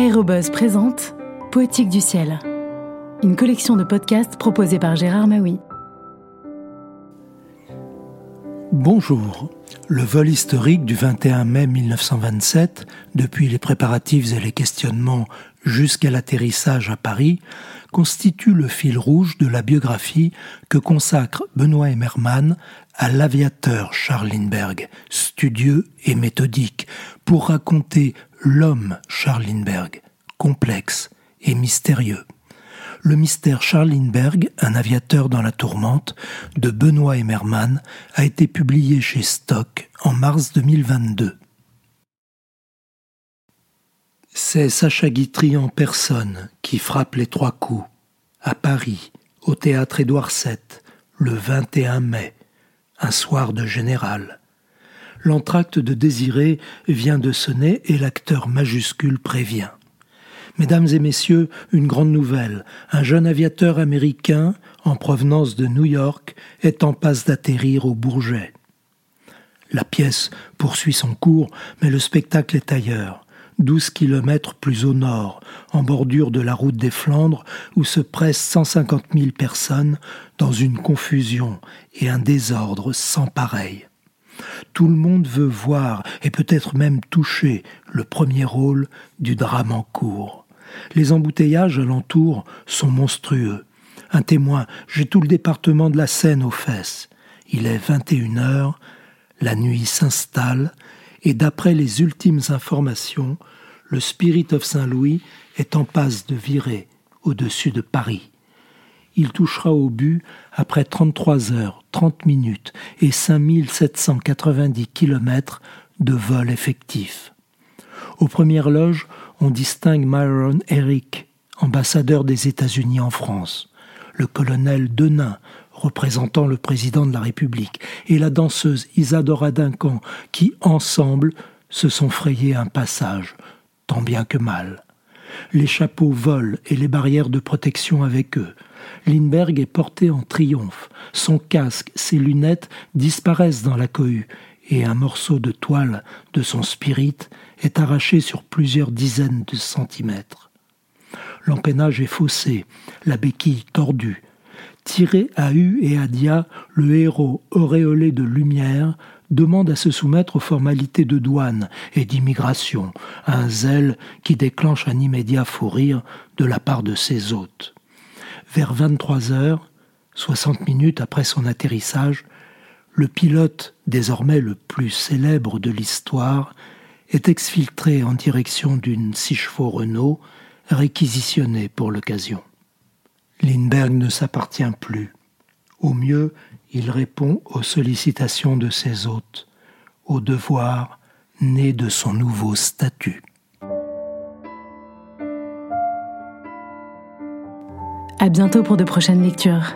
Aérobuzz présente Poétique du ciel, une collection de podcasts proposée par Gérard Maui. Bonjour. Le vol historique du 21 mai 1927, depuis les préparatifs et les questionnements jusqu'à l'atterrissage à Paris, constitue le fil rouge de la biographie que consacre Benoît Emmermann à l'aviateur Charles Lindbergh, studieux et méthodique, pour raconter l'homme Charles Lindbergh, complexe et mystérieux. Le mystère Charles Lindbergh, un aviateur dans la tourmente, de Benoît Emmermann, a été publié chez Stock en mars 2022. C'est Sacha Guitry en personne qui frappe les trois coups, à Paris, au théâtre Édouard VII, le 21 mai, un soir de général l'entracte de Désiré vient de sonner et l'acteur majuscule prévient. Mesdames et messieurs, une grande nouvelle. Un jeune aviateur américain, en provenance de New York, est en passe d'atterrir au Bourget. La pièce poursuit son cours, mais le spectacle est ailleurs. Douze kilomètres plus au nord, en bordure de la route des Flandres, où se pressent cent cinquante mille personnes dans une confusion et un désordre sans pareil. Tout le monde veut voir et peut-être même toucher le premier rôle du drame en cours. Les embouteillages alentour sont monstrueux. Un témoin, j'ai tout le département de la Seine aux fesses. Il est 21 heures, la nuit s'installe, et d'après les ultimes informations, le Spirit of Saint-Louis est en passe de virer au-dessus de Paris il touchera au but après 33 heures, 30 minutes et 5790 kilomètres de vol effectif. Aux premières loges, on distingue Myron Eric, ambassadeur des États-Unis en France, le colonel Denain, représentant le président de la République, et la danseuse Isadora Duncan, qui, ensemble, se sont frayés un passage, tant bien que mal. Les chapeaux volent et les barrières de protection avec eux. Lindbergh est porté en triomphe. Son casque, ses lunettes disparaissent dans la cohue et un morceau de toile de son spirit est arraché sur plusieurs dizaines de centimètres. L'empennage est faussé, la béquille tordue. Tiré à U et à Dia, le héros auréolé de lumière demande à se soumettre aux formalités de douane et d'immigration, un zèle qui déclenche un immédiat fou rire de la part de ses hôtes. Vers 23 heures, 60 minutes après son atterrissage, le pilote, désormais le plus célèbre de l'histoire, est exfiltré en direction d'une six chevaux Renault réquisitionnée pour l'occasion. Lindbergh ne s'appartient plus. Au mieux, il répond aux sollicitations de ses hôtes, aux devoirs nés de son nouveau statut. À bientôt pour de prochaines lectures.